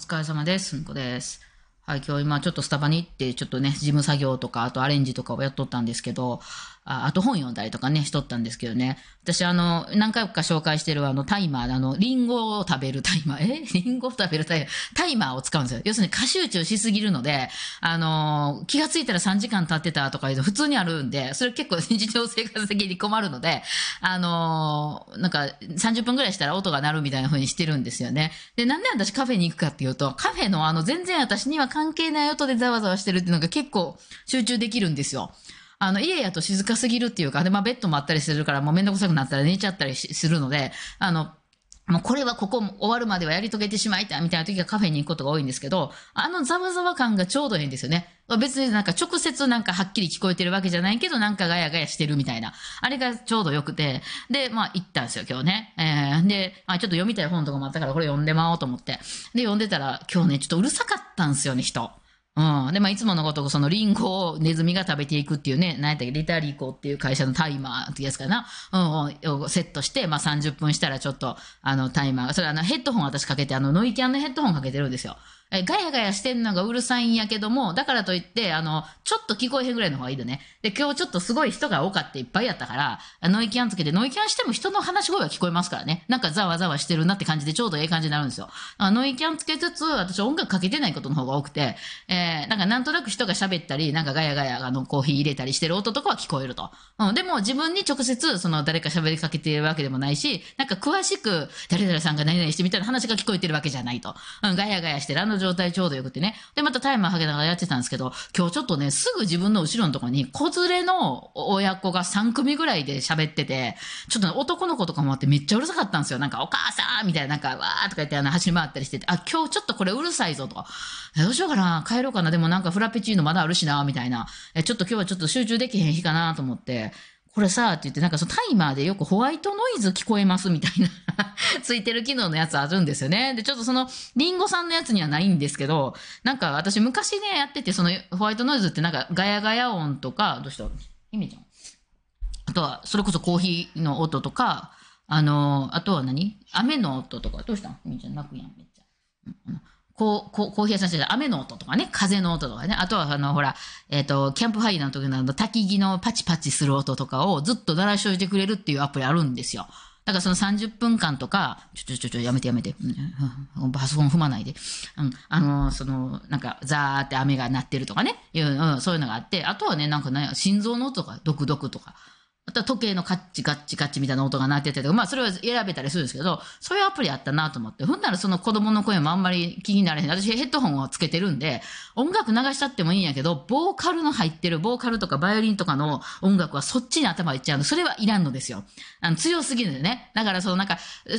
疲れ様です。んこです。はい、今日今ちょっとスタバに行って、ちょっとね、事務作業とか、あとアレンジとかをやっとったんですけど、ああと本読んだりとかね、しとったんですけどね。私、あの、何回か紹介してるあの、タイマー、あの、リンゴを食べるタイマー、え？リンゴを食べるタイマー、タイマーを使うんですよ。要するに過集中しすぎるので、あの、気がついたら3時間経ってたとかいうと普通にあるんで、それ結構 日常生活的に困るので、あの、なんか30分ぐらいしたら音が鳴るみたいな風にしてるんですよね。で、なんで私カフェに行くかっていうと、カフェのあの、全然私には関係ない音でざわざわしてるっていうのが結構集中できるんですよ。あの、家やと静かすぎるっていうか、で、まあ、ベッドもあったりするから、もうめんどくさくなったら寝ちゃったりするので、あの、もうこれはここ終わるまではやり遂げてしまいたいみたいな時はカフェに行くことが多いんですけど、あのざわざわ感がちょうどいいんですよね。別になんか直接なんかはっきり聞こえてるわけじゃないけど、なんかガヤガヤしてるみたいな。あれがちょうどよくて。で、まあ行ったんですよ、今日ね。えー、で、あ、ちょっと読みたい本とかもあったからこれ読んでまおうと思って。で、読んでたら今日ね、ちょっとうるさかったんですよね、人。うん。で、まあ、いつものごとく、そのリンゴをネズミが食べていくっていうね、なんやったっけ、リタリコっていう会社のタイマーってやつかな。うん、をセットして、まあ、30分したらちょっと、あの、タイマーが、それあの、ヘッドホン私かけて、あの、ノイキャンのヘッドホンかけてるんですよ。え、ガヤガヤしてんのがうるさいんやけども、だからといって、あの、ちょっと聞こえへんぐらいの方がいいよね。で、今日ちょっとすごい人が多かっていっぱいやったから、ノイキャンつけて、ノイキャンしても人の話し声は聞こえますからね。なんかざわざわしてるなって感じでちょうどええ感じになるんですよ。あノイキャンつけつつ、私音楽かけてないことの方が多くて、えー、なんかなんとなく人が喋ったり、なんかガヤガヤあのコーヒー入れたりしてる音とかは聞こえると。うん、でも自分に直接その誰か喋りかけてるわけでもないし、なんか詳しく誰々さんが何々してみたいな話が聞こえてるわけじゃないと。うん、ガヤガヤしてるあの状態ちょうどよくてね。で、またタイマーかけながらやってたんですけど、今日ちょっとね、すぐ自分の後ろのとこに子連れの親子が3組ぐらいで喋ってて、ちょっと、ね、男の子とかもあってめっちゃうるさかったんですよ。なんかお母さん!みたいな、なんかわーとか言ってあの走り回ったりしてて、あ、今日ちょっとこれうるさいぞと、どうしようかな、帰ろうかな、でもなんかフラペチーノまだあるしな、みたいな、えちょっと今日はちょっと集中できへん日かなと思って、これさ、って言って、なんかそのタイマーでよくホワイトノイズ聞こえますみたいな ついてる機能のやつあるんですよね。で、ちょっとその、リンゴさんのやつにはないんですけど、なんか私昔ね、やってて、そのホワイトノイズってなんかガヤガヤ音とか、どうした？ひめちゃん。あとは、それこそコーヒーの音とか、あの、あとは何？雨の音とか、どうした？ひめちゃん泣くやん、めっちゃ。うん。こう、こう、コーヒー屋さんして雨の音とかね、風の音とかね、あとはあの、ほら、えっ、ー、と、キャンプファイヤーの時の、焚き木のパチパチする音とかをずっと鳴らしといてくれるっていうアプリあるんですよ。だからその30分間とか、ちょちょちょちょ、やめてやめて、うん、パソコン踏まないで。うん、あの、その、なんか、ザーって雨が鳴ってるとかね、いう、うん、そういうのがあって、あとはね、なんかね、心臓の音とか、ドクドクとか、あとは時計のカッチカッチカッチみたいな音が鳴ってたりとか、まあそれは選べたりするんですけど、そういうアプリあったなと思って、ほんならその子供の声もあんまり気になれへん。私ヘッドホンをつけてるんで、音楽流したってもいいんやけど、ボーカルの入ってる、ボーカルとかバイオリンとかの音楽はそっちに頭いっちゃうの。それはいらんのですよ。あの強すぎるんでね。だからそのなんか、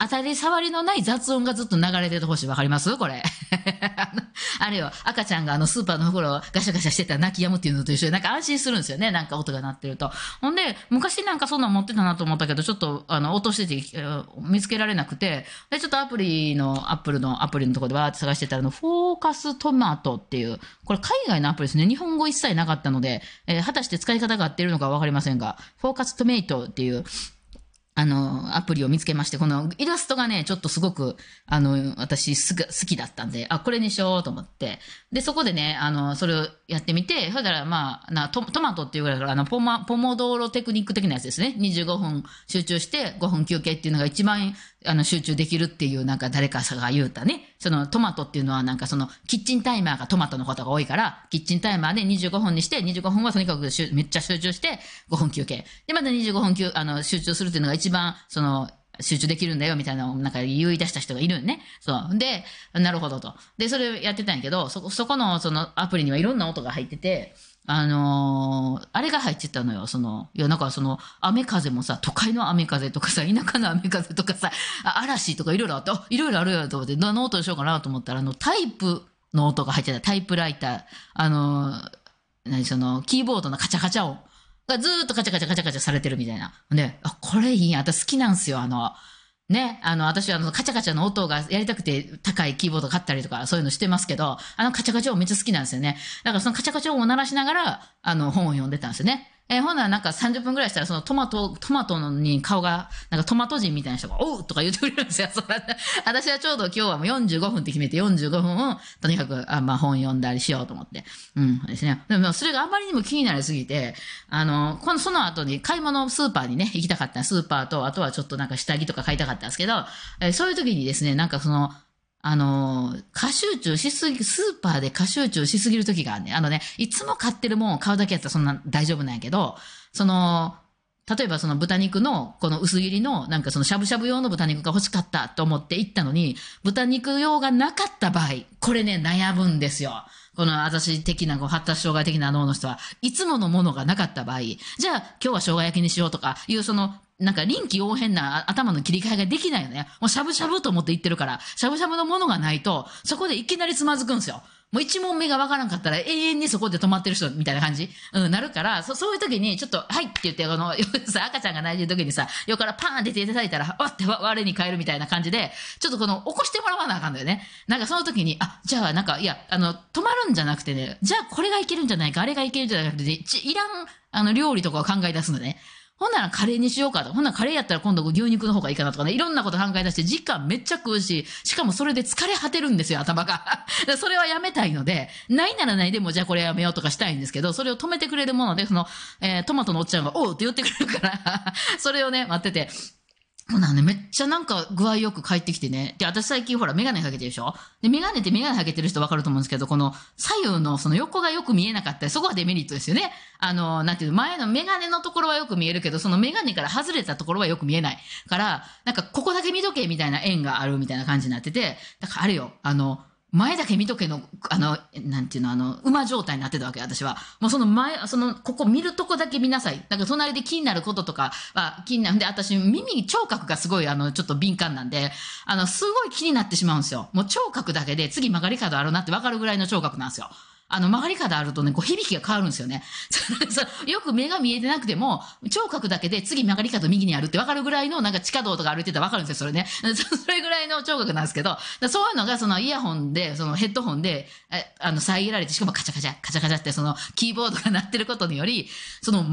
当たり障りのない雑音がずっと流れててほしい。わかります？これ。あれよ、赤ちゃんがあのスーパーの袋をガシャガシャしてたら泣き止むっていうのと一緒で、なんか安心するんですよね。なんか音が鳴ってると。ほんで、昔なんかそんなん持ってたなと思ったけど、ちょっと、あの、落としてて、見つけられなくて、で、ちょっとアプリの、アップルのアプリのところでわーって探してたら、フォーカストマトっていう、これ海外のアプリですね。日本語一切なかったので、えー、果たして使い方が合ってるのかわかりませんが、フォーカストメイトっていう、あの、アプリを見つけまして、このイラストがね、ちょっとすごく、あの、私す好きだったんで、あ、これにしようと思って。で、そこでね、あの、それをやってみて、そしたら、まあ、なトトマトっていうぐらいから、あの、ポマ、ポモドーロテクニック的なやつですね。25分集中して5分休憩っていうのが一番、あの、集中できるっていう、なんか誰かが言うたね。そのトマトっていうのはなんかその、キッチンタイマーがトマトのことが多いから、キッチンタイマーで25分にして、25分はとにかくめっちゃ集中して5分休憩。で、また25分休、あの、集中するっていうのが一番、その、集中できるんだよ、みたいな、なんか言い出した人がいるんね。そう。で、なるほどと。で、それやってたんやけど、そこ、そこの、そのアプリにはいろんな音が入ってて、あのー、あれが入ってたのよ、その、いや、なんかその、雨風もさ、都会の雨風とかさ、田舎の雨風とかさ、嵐とかいろいろあって、いろいろあるよと思って、どの音にしようかなと思ったら、あの、タイプの音が入ってた、タイプライター、あのー、何その、キーボードのカチャカチャ音。がずーっとカチャカチャカチャカチャされてるみたいな。で、あ、これいいや。私好きなんすよ。あの、ね、あの、私はあの、カチャカチャの音がやりたくて高いキーボード買ったりとか、そういうのしてますけど、あのカチャカチャ音めっちゃ好きなんですよね。だからそのカチャカチャ音を鳴らしながら、あの、本を読んでたんですよね。えーほんならなんか30分ぐらいしたら、そのトマト、トマトのに顔が、なんかトマト人みたいな人が、おうとか言ってくれるんですよ。そ私はちょうど今日はもう45分って決めて45分を、とにかく、あまあ本読んだりしようと思って。うん、ですね。でもそれがあまりにも気になりすぎて、あの、この、その後に買い物スーパーにね、行きたかった。スーパーと、あとはちょっとなんか下着とか買いたかったんですけど、えーそういう時にですね、なんかその、あの過集中しすぎ、スーパーで過集中しすぎる時があるね。あのね、いつも買ってるもんを買うだけやったらそんな大丈夫なんやけど、その、例えばその豚肉の、この薄切りの、なんかそのしゃぶしゃぶ用の豚肉が欲しかったと思って行ったのに、豚肉用がなかった場合、これね、悩むんですよ。この私的な、こう発達障害的な脳の人は、いつものものがなかった場合、じゃあ今日は生姜焼きにしようとかいう、その、なんか臨機応変な頭の切り替えができないよね。もうしゃぶしゃぶと思って言ってるから、しゃぶしゃぶのものがないと、そこでいきなりつまずくんですよ。もう一問目がわからんかったら永遠にそこで止まってる人みたいな感じうん、なるから、そそういう時にちょっと、はいって言って、この、さ、赤ちゃんが泣いてる時にさ、横からパーンって手いただいたら、わって我に返るみたいな感じで、ちょっとこの、起こしてもらわなあかんだよね。なんかその時に、あ、じゃあなんか、いや、あの、止まるんじゃなくてね、じゃあこれがいけるんじゃないか、あれがいけるんじゃなくて、ちいらん、あの、料理とかを考え出すのね。ほんならカレーにしようかと。ほんならカレーやったら今度牛肉の方がいいかなとかね。いろんなこと考え出して時間めっちゃ食うし、しかもそれで疲れ果てるんですよ、頭が。それはやめたいので、ないならないでもじゃあこれやめようとかしたいんですけど、それを止めてくれるもので、その、えートマトのおっちゃんが、おうって言ってくれるから、それをね、待ってて、ほなね、めっちゃなんか具合よく帰ってきてね。で、私最近ほらメガネかけてるでしょ？で、メガネってメガネかけてる人わかると思うんですけど、この左右のその横がよく見えなかったり、そこはデメリットですよね。あの、なんていうの、前のメガネのところはよく見えるけど、そのメガネから外れたところはよく見えない。から、なんかここだけ見とけみたいな円があるみたいな感じになってて、だからあれよ、あの、前だけ見とけの、あの、なんていうの、あの、馬状態になってたわけ、私は。もうその前、その、ここ見るとこだけ見なさい。だから隣で気になることとかは気になるんで、私、耳、聴覚がすごい、あの、ちょっと敏感なんで、あの、すごい気になってしまうんですよ。もう聴覚だけで、次曲がり角あるなってわかるぐらいの聴覚なんですよ。あの、曲がり角あるとね、こう、響きが変わるんですよね。よく目が見えてなくても、聴覚だけで次曲がり角右にあるってわかるぐらいの、なんか地下道とか歩いてたらわかるんですよ、それね。それぐらいの聴覚なんですけど、そういうのが、そのイヤホンで、そのヘッドホンで、あの、遮られて、しかもカチャカチャ、カチャカチャって、その、キーボードが鳴ってることにより、その、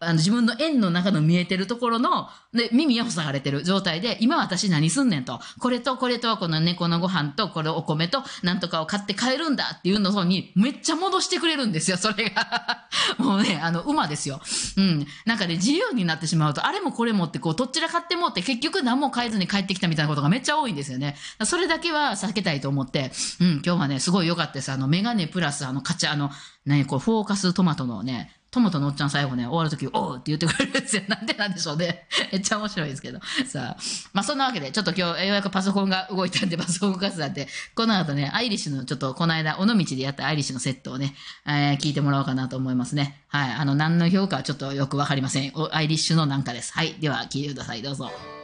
あの自分の円の中の見えてるところの、で、耳を塞がれてる状態で、今私何すんねんと、これとこれと、この猫のご飯と、これお米と、なんとかを買って帰るんだっていうのに、めっっちゃ戻してくれるんですよ、それが。もうね、あの、馬ですよ。うん。なんかね、自由になってしまうと、あれもこれもって、こう、どっちら買ってもって、結局何も変えずに帰ってきたみたいなことがめっちゃ多いんですよね。それだけは避けたいと思って、うん、今日はね、すごい良かったです。あの、メガネプラス、あの、カチャ、あの、何、こう、フォーカストマトのね、トマトのおっちゃん最後ね、終わるとき、おうって言ってくれるんですよ。なんでなんでしょうね。めっちゃ面白いですけど。さあ。まあそんなわけで、ちょっと今日、ようやくパソコンが動いたんで、パソコン動かすなんて、この後ね、アイリッシュの、ちょっとこの間、尾道でやったアイリッシュのセットをね、えー聞いてもらおうかなと思いますね。はい。あの、何の評価はちょっとよくわかりません。アイリッシュのなんかです。はい。では、聞いてください。どうぞ。